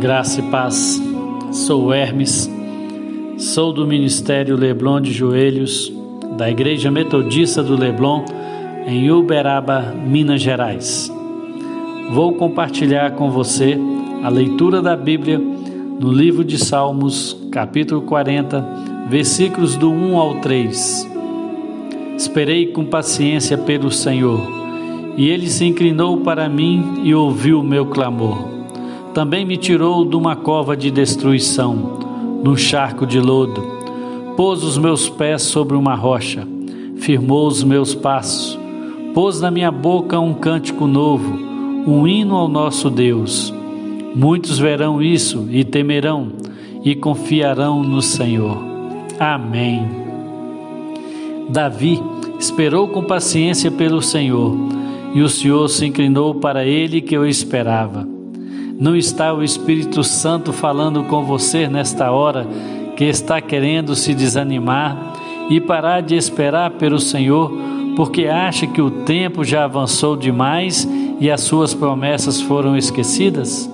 Graça e paz. Sou Hermes, sou do Ministério Leblon de Joelhos, da Igreja Metodista do Leblon, em Uberaba, Minas Gerais. Vou compartilhar com você a leitura da Bíblia no livro de Salmos, capítulo 40, versículos do 1 ao 3. Esperei com paciência pelo Senhor, e ele se inclinou para mim e ouviu o meu clamor também me tirou de uma cova de destruição, num charco de lodo. Pôs os meus pés sobre uma rocha, firmou os meus passos. Pôs na minha boca um cântico novo, um hino ao nosso Deus. Muitos verão isso e temerão e confiarão no Senhor. Amém. Davi esperou com paciência pelo Senhor, e o Senhor se inclinou para ele que eu esperava. Não está o Espírito Santo falando com você nesta hora que está querendo se desanimar e parar de esperar pelo Senhor porque acha que o tempo já avançou demais e as suas promessas foram esquecidas?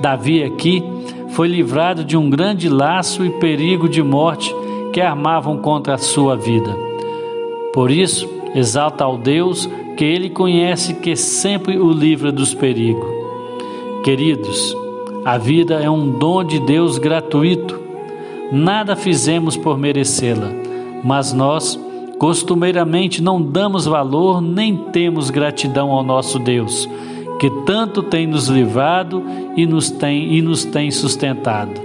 Davi aqui foi livrado de um grande laço e perigo de morte que armavam contra a sua vida. Por isso, exalta ao Deus que ele conhece que sempre o livra dos perigos. Queridos, a vida é um dom de Deus gratuito. Nada fizemos por merecê-la, mas nós costumeiramente não damos valor nem temos gratidão ao nosso Deus, que tanto tem nos livrado e nos tem e nos tem sustentado.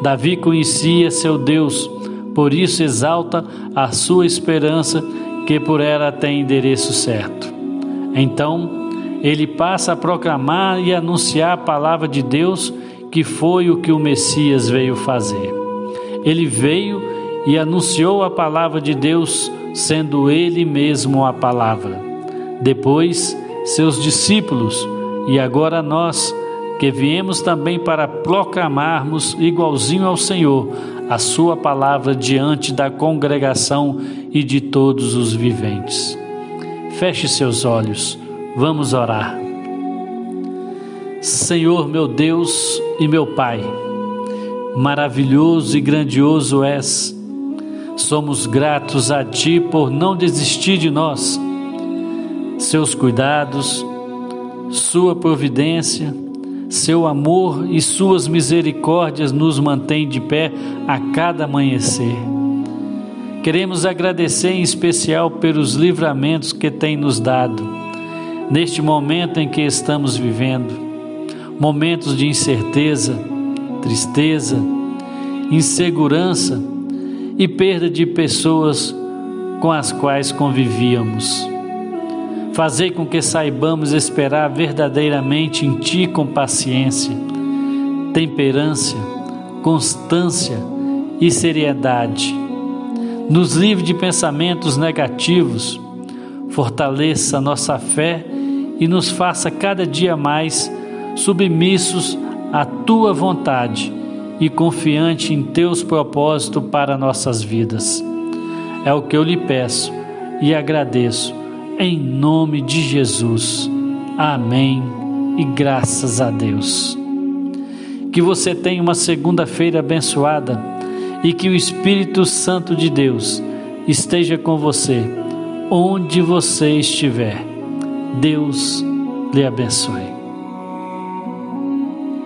Davi conhecia seu Deus, por isso exalta a sua esperança que por ela tem endereço certo. Então, ele passa a proclamar e anunciar a palavra de Deus, que foi o que o Messias veio fazer. Ele veio e anunciou a palavra de Deus, sendo ele mesmo a palavra. Depois, seus discípulos, e agora nós, que viemos também para proclamarmos, igualzinho ao Senhor, a Sua palavra diante da congregação e de todos os viventes. Feche seus olhos. Vamos orar. Senhor, meu Deus e meu Pai, maravilhoso e grandioso és. Somos gratos a Ti por não desistir de nós. Seus cuidados, Sua providência, Seu amor e Suas misericórdias nos mantêm de pé a cada amanhecer. Queremos agradecer em especial pelos livramentos que tem nos dado neste momento em que estamos vivendo, momentos de incerteza, tristeza, insegurança e perda de pessoas com as quais convivíamos. Fazei com que saibamos esperar verdadeiramente em Ti com paciência, temperança, constância e seriedade. Nos livre de pensamentos negativos, fortaleça nossa fé e nos faça cada dia mais submissos à tua vontade e confiante em teus propósitos para nossas vidas. É o que eu lhe peço e agradeço em nome de Jesus. Amém e graças a Deus. Que você tenha uma segunda-feira abençoada e que o Espírito Santo de Deus esteja com você onde você estiver. Deus lhe abençoe.